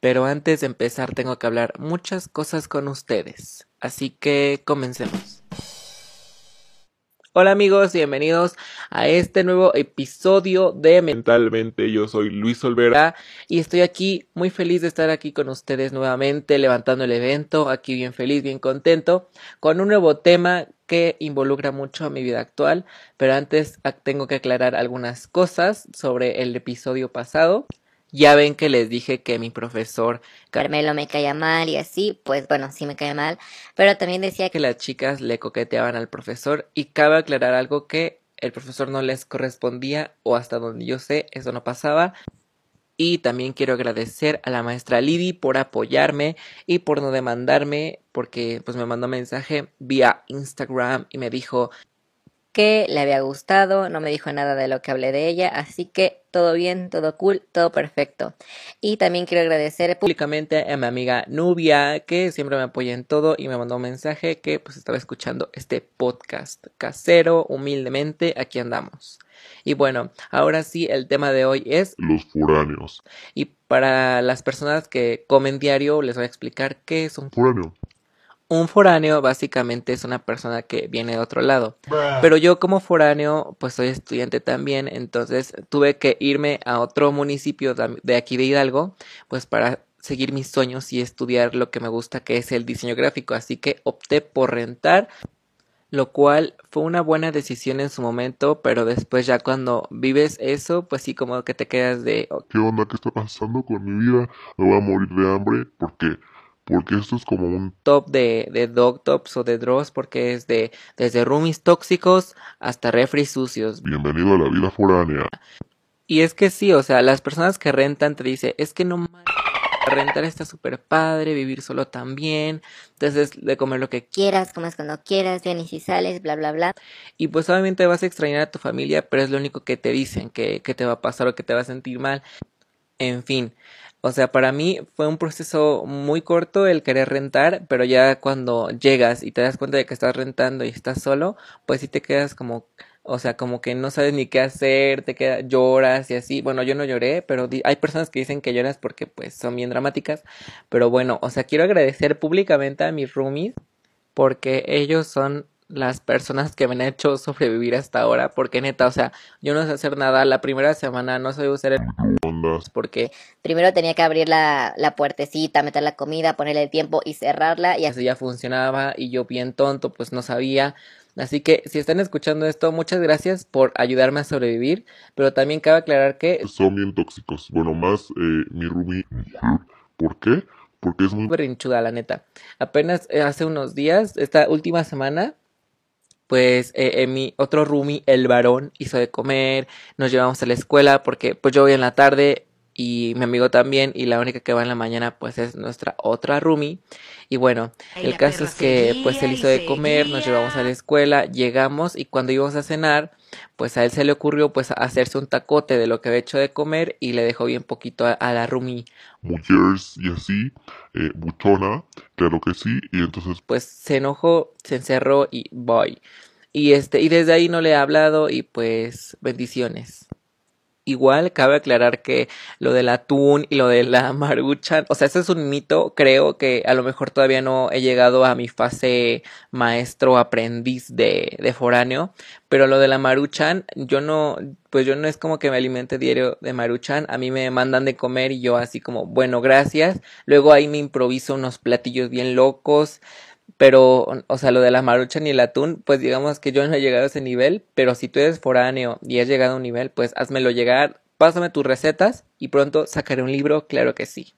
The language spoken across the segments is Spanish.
Pero antes de empezar tengo que hablar muchas cosas con ustedes. Así que comencemos. Hola amigos, bienvenidos a este nuevo episodio de Mentalmente. Yo soy Luis Olvera y estoy aquí muy feliz de estar aquí con ustedes nuevamente, levantando el evento, aquí bien feliz, bien contento, con un nuevo tema que involucra mucho a mi vida actual, pero antes tengo que aclarar algunas cosas sobre el episodio pasado. Ya ven que les dije que mi profesor Carmelo me caía mal y así, pues bueno, sí me caía mal, pero también decía que las chicas le coqueteaban al profesor y cabe aclarar algo que el profesor no les correspondía o hasta donde yo sé eso no pasaba. Y también quiero agradecer a la maestra Lidi por apoyarme y por no demandarme porque pues me mandó mensaje vía Instagram y me dijo que le había gustado, no me dijo nada de lo que hablé de ella, así que todo bien, todo cool, todo perfecto. Y también quiero agradecer públicamente a mi amiga Nubia, que siempre me apoya en todo y me mandó un mensaje que pues estaba escuchando este podcast casero, humildemente, aquí andamos. Y bueno, ahora sí, el tema de hoy es los foráneos. Y para las personas que comen diario, les voy a explicar qué es un foráneo. Un foráneo básicamente es una persona que viene de otro lado. Pero yo como foráneo, pues soy estudiante también, entonces tuve que irme a otro municipio de aquí de Hidalgo, pues para seguir mis sueños y estudiar lo que me gusta, que es el diseño gráfico. Así que opté por rentar, lo cual fue una buena decisión en su momento, pero después ya cuando vives eso, pues sí como que te quedas de... ¿Qué onda? ¿Qué está pasando con mi vida? Me voy a morir de hambre porque porque esto es como un top de, de dog tops o de dross porque es de desde roomies tóxicos hasta refries sucios. Bienvenido a la vida foránea. Y es que sí, o sea, las personas que rentan te dicen, es que no rentar está súper padre, vivir solo también, entonces de comer lo que quieras, comes cuando quieras, vienes y sales, bla, bla, bla. Y pues obviamente vas a extrañar a tu familia, pero es lo único que te dicen, que, que te va a pasar o que te va a sentir mal. En fin, o sea, para mí fue un proceso muy corto el querer rentar, pero ya cuando llegas y te das cuenta de que estás rentando y estás solo, pues sí te quedas como, o sea, como que no sabes ni qué hacer, te quedas, lloras y así. Bueno, yo no lloré, pero hay personas que dicen que lloras porque pues son bien dramáticas. Pero bueno, o sea, quiero agradecer públicamente a mis roomies porque ellos son las personas que me han hecho sobrevivir hasta ahora, porque neta, o sea, yo no sé hacer nada, la primera semana no sabía usar el porque primero tenía que abrir la, la puertecita, meter la comida, ponerle el tiempo y cerrarla y así ya funcionaba y yo bien tonto, pues no sabía. Así que si están escuchando esto, muchas gracias por ayudarme a sobrevivir, pero también cabe aclarar que son bien tóxicos. Bueno, más eh, mi Ruby. ¿Por qué? Porque es muy berrinchuda, la neta. Apenas eh, hace unos días, esta última semana, pues eh, mi otro roomie, el varón, hizo de comer, nos llevamos a la escuela porque pues yo voy en la tarde y mi amigo también y la única que va en la mañana pues es nuestra otra roomie. Y bueno, el caso es que pues él hizo de comer, nos llevamos a la escuela, llegamos y cuando íbamos a cenar pues a él se le ocurrió pues hacerse un tacote de lo que había hecho de comer y le dejó bien poquito a, la roomie. Mujeres y así, eh, buchona, claro que sí, y entonces pues se enojó, se encerró y voy. Y este, y desde ahí no le he hablado y pues bendiciones. Igual cabe aclarar que lo del atún y lo de la maruchan, o sea, ese es un mito, creo que a lo mejor todavía no he llegado a mi fase maestro aprendiz de, de foráneo, pero lo de la maruchan, yo no, pues yo no es como que me alimente diario de maruchan, a mí me mandan de comer y yo así como, bueno, gracias, luego ahí me improviso unos platillos bien locos, pero, o sea, lo de la maruchan y el atún, pues digamos que yo no he llegado a ese nivel, pero si tú eres foráneo y has llegado a un nivel, pues házmelo llegar, pásame tus recetas y pronto sacaré un libro, claro que sí.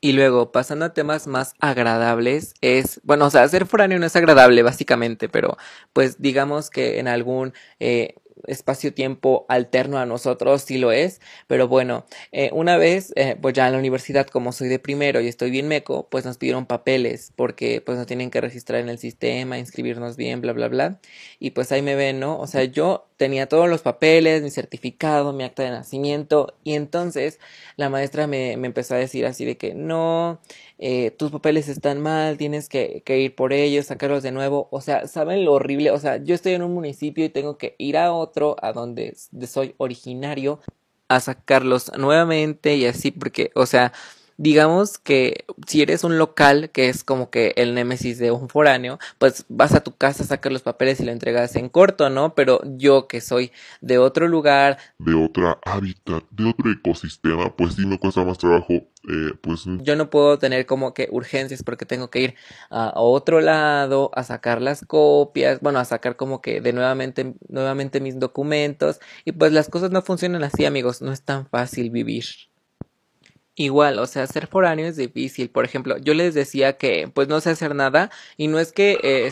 Y luego, pasando a temas más agradables, es, bueno, o sea, ser foráneo no es agradable básicamente, pero pues digamos que en algún eh, espacio-tiempo alterno a nosotros, sí lo es, pero bueno, eh, una vez, eh, pues ya en la universidad, como soy de primero y estoy bien meco, pues nos pidieron papeles, porque pues nos tienen que registrar en el sistema, inscribirnos bien, bla, bla, bla, y pues ahí me ven, ¿no? O sea, yo tenía todos los papeles, mi certificado, mi acta de nacimiento, y entonces la maestra me, me empezó a decir así de que no, eh, tus papeles están mal, tienes que, que, ir por ellos, sacarlos de nuevo, o sea, ¿saben lo horrible? O sea, yo estoy en un municipio y tengo que ir a otro, a donde soy originario, a sacarlos nuevamente y así, porque, o sea, digamos que si eres un local, que es como que el némesis de un foráneo, pues vas a tu casa, sacas los papeles y lo entregas en corto, ¿no? Pero yo que soy de otro lugar, de otra hábitat, de otro ecosistema, pues sí me cuesta más trabajo, eh, pues yo no puedo tener como que urgencias porque tengo que ir a otro lado a sacar las copias, bueno, a sacar como que de nuevamente, nuevamente mis documentos y pues las cosas no funcionan así, amigos, no es tan fácil vivir. Igual, o sea, ser foráneo es difícil. Por ejemplo, yo les decía que pues no sé hacer nada y no es que eh,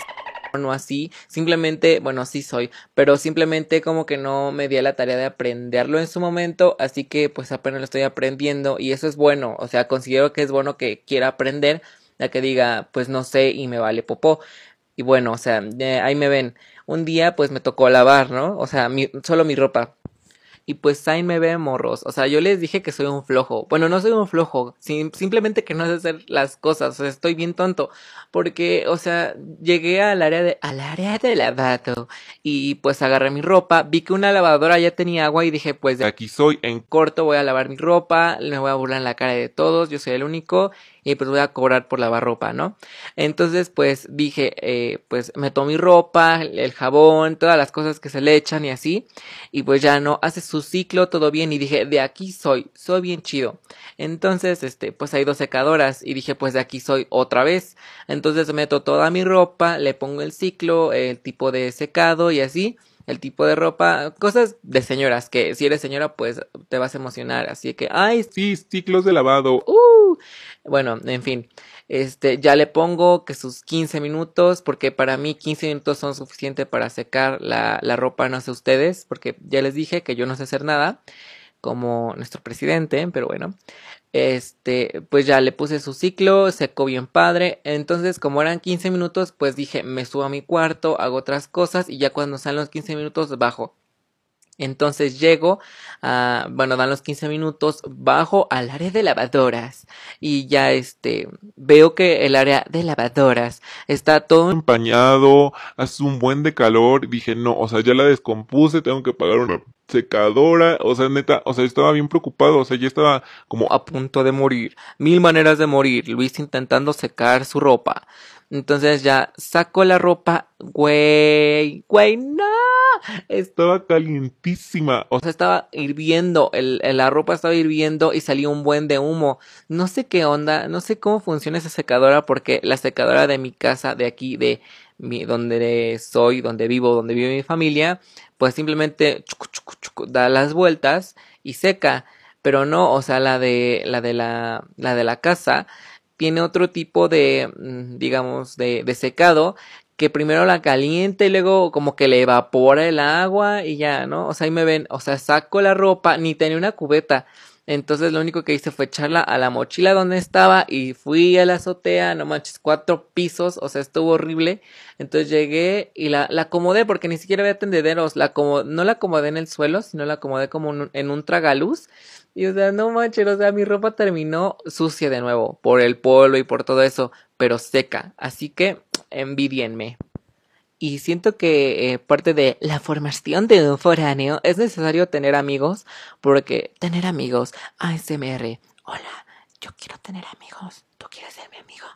no así, simplemente, bueno, sí soy, pero simplemente como que no me di a la tarea de aprenderlo en su momento, así que pues apenas lo estoy aprendiendo y eso es bueno, o sea, considero que es bueno que quiera aprender, ya que diga, pues no sé y me vale popó. Y bueno, o sea, ahí me ven. Un día pues me tocó lavar, ¿no? O sea, mi, solo mi ropa y pues ahí me ve morros. O sea, yo les dije que soy un flojo. Bueno, no soy un flojo, simplemente que no sé hacer las cosas. O sea, estoy bien tonto. Porque, o sea, llegué al área de, al área de lavado y pues agarré mi ropa, vi que una lavadora ya tenía agua y dije, pues de aquí soy, en corto voy a lavar mi ropa, me voy a burlar en la cara de todos, yo soy el único y pues voy a cobrar por lavar ropa, ¿no? Entonces pues dije, eh, pues meto mi ropa, el jabón, todas las cosas que se le echan y así, y pues ya no, hace su ciclo, todo bien, y dije, de aquí soy, soy bien chido. Entonces, este, pues hay dos secadoras, y dije, pues de aquí soy otra vez. Entonces meto toda mi ropa, le pongo el ciclo, el tipo de secado y así el tipo de ropa, cosas de señoras, que si eres señora, pues te vas a emocionar. Así que, ay, sí, ciclos de lavado. Uh, bueno, en fin, este, ya le pongo que sus 15 minutos, porque para mí 15 minutos son suficientes para secar la, la ropa, no sé ustedes, porque ya les dije que yo no sé hacer nada, como nuestro presidente, pero bueno, este, pues ya le puse su ciclo, secó bien padre, entonces como eran 15 minutos, pues dije, me subo a mi cuarto, hago otras cosas y ya cuando salen los 15 minutos bajo. Entonces llego, a, bueno, dan los 15 minutos, bajo al área de lavadoras y ya este, veo que el área de lavadoras está todo empañado, hace un buen de calor, dije, no, o sea, ya la descompuse, tengo que pagar una secadora, o sea, neta, o sea, estaba bien preocupado, o sea, ya estaba como a punto de morir, mil maneras de morir, Luis intentando secar su ropa. Entonces ya saco la ropa, güey, güey, no, estaba calientísima, o sea, estaba hirviendo, el, la ropa estaba hirviendo y salió un buen de humo. No sé qué onda, no sé cómo funciona esa secadora porque la secadora de mi casa, de aquí, de mi, donde soy, donde vivo, donde vive mi familia, pues simplemente da las vueltas y seca. Pero no, o sea, la de la de la, la de la casa tiene otro tipo de, mm, digamos, de, de secado que primero la calienta y luego como que le evapora el agua y ya, ¿no? O sea, ahí me ven, o sea, saco la ropa, ni tenía una cubeta. Entonces lo único que hice fue echarla a la mochila donde estaba y fui a la azotea, no manches, cuatro pisos, o sea, estuvo horrible. Entonces llegué y la, la acomodé porque ni siquiera había tendederos, la no la acomodé en el suelo, sino la acomodé como en un tragaluz. Y o sea, no manches, o sea, mi ropa terminó sucia de nuevo por el polvo y por todo eso, pero seca. Así que envidienme. Y siento que eh, parte de la formación de un foráneo es necesario tener amigos, porque tener amigos, ASMR, hola, yo quiero tener amigos, tú quieres ser mi amigo.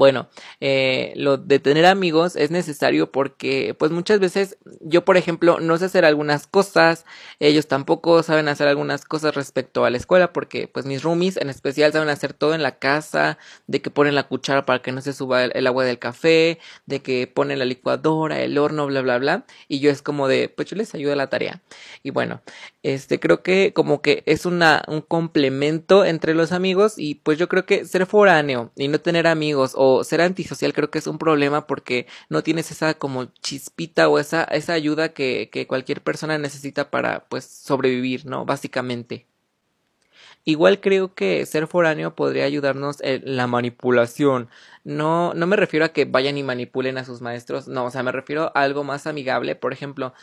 Bueno, eh, lo de tener amigos es necesario porque, pues muchas veces yo, por ejemplo, no sé hacer algunas cosas, ellos tampoco saben hacer algunas cosas respecto a la escuela porque, pues mis roomies en especial saben hacer todo en la casa, de que ponen la cuchara para que no se suba el, agua del café, de que ponen la licuadora, el horno, bla, bla, bla, y yo es como de, pues yo les ayudo a la tarea. Y bueno, este creo que como que es una, un complemento entre los amigos y pues yo creo que ser foráneo y no tener amigos o ser antisocial creo que es un problema porque no tienes esa como chispita o esa, esa ayuda que, que cualquier persona necesita para pues sobrevivir, ¿no? Básicamente. Igual creo que ser foráneo podría ayudarnos en la manipulación. No, no me refiero a que vayan y manipulen a sus maestros, no, o sea, me refiero a algo más amigable. Por ejemplo,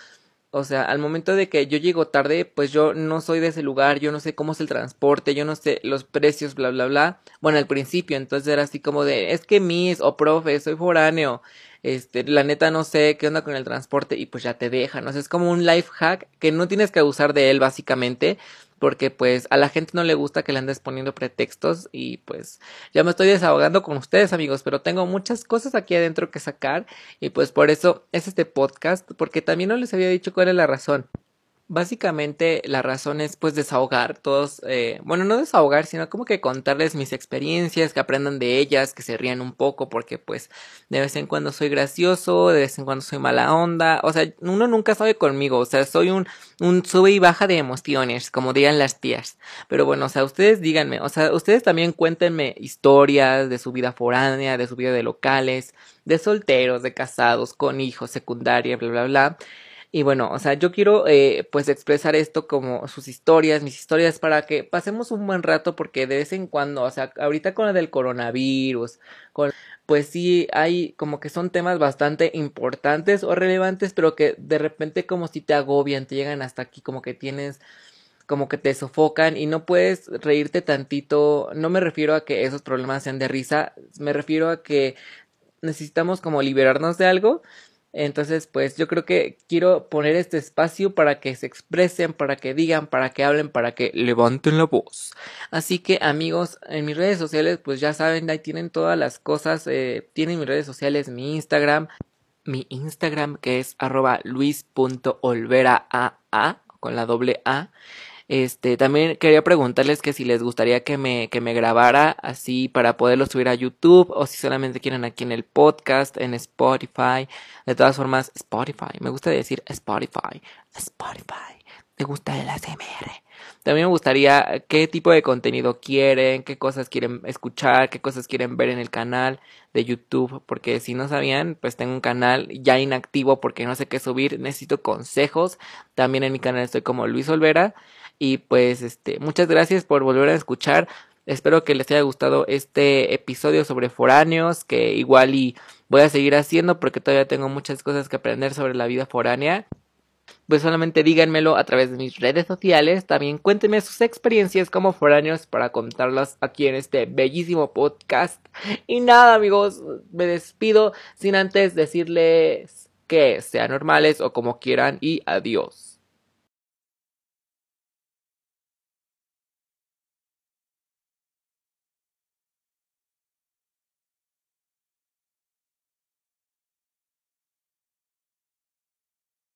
o sea, al momento de que yo llego tarde, pues yo no soy de ese lugar, yo no sé cómo es el transporte, yo no sé los precios, bla, bla, bla. Bueno, al principio, entonces era así como de, es que Miss o profe, soy foráneo. Este, la neta no sé qué onda con el transporte y pues ya te dejan. O sea, es como un life hack que no tienes que abusar de él básicamente, porque pues a la gente no le gusta que le andes poniendo pretextos y pues ya me estoy desahogando con ustedes amigos, pero tengo muchas cosas aquí adentro que sacar y pues por eso es este podcast, porque también no les había dicho cuál es la razón. Básicamente la razón es pues desahogar todos, eh, bueno no desahogar sino como que contarles mis experiencias, que aprendan de ellas, que se rían un poco porque pues de vez en cuando soy gracioso, de vez en cuando soy mala onda, o sea uno nunca sabe conmigo, o sea soy un, un sube y baja de emociones como dirían las tías, pero bueno o sea ustedes díganme, o sea ustedes también cuéntenme historias de su vida foránea, de su vida de locales, de solteros, de casados, con hijos, secundaria, bla bla bla. Y bueno, o sea, yo quiero eh, pues expresar esto como sus historias, mis historias, para que pasemos un buen rato, porque de vez en cuando, o sea, ahorita con la del coronavirus, con, pues sí hay como que son temas bastante importantes o relevantes, pero que de repente como si te agobian, te llegan hasta aquí, como que tienes como que te sofocan y no puedes reírte tantito. No me refiero a que esos problemas sean de risa, me refiero a que necesitamos como liberarnos de algo entonces, pues yo creo que quiero poner este espacio para que se expresen, para que digan, para que hablen, para que levanten la voz. Así que amigos, en mis redes sociales, pues ya saben, ahí tienen todas las cosas. Eh, tienen mis redes sociales, mi Instagram, mi Instagram que es arroba luis.olvera con la doble A. Este, también quería preguntarles que si les gustaría que me, que me grabara así para poderlo subir a YouTube o si solamente quieren aquí en el podcast, en Spotify. De todas formas, Spotify. Me gusta decir Spotify. Spotify. Me gusta el ASMR. También me gustaría qué tipo de contenido quieren, qué cosas quieren escuchar, qué cosas quieren ver en el canal de YouTube, porque si no sabían, pues tengo un canal ya inactivo porque no sé qué subir, necesito consejos. También en mi canal estoy como Luis Olvera y pues este, muchas gracias por volver a escuchar. Espero que les haya gustado este episodio sobre foráneos, que igual y voy a seguir haciendo porque todavía tengo muchas cosas que aprender sobre la vida foránea. Pues solamente díganmelo a través de mis redes sociales. También cuéntenme sus experiencias como foráneos para contarlas aquí en este bellísimo podcast. Y nada, amigos, me despido sin antes decirles que sean normales o como quieran y adiós.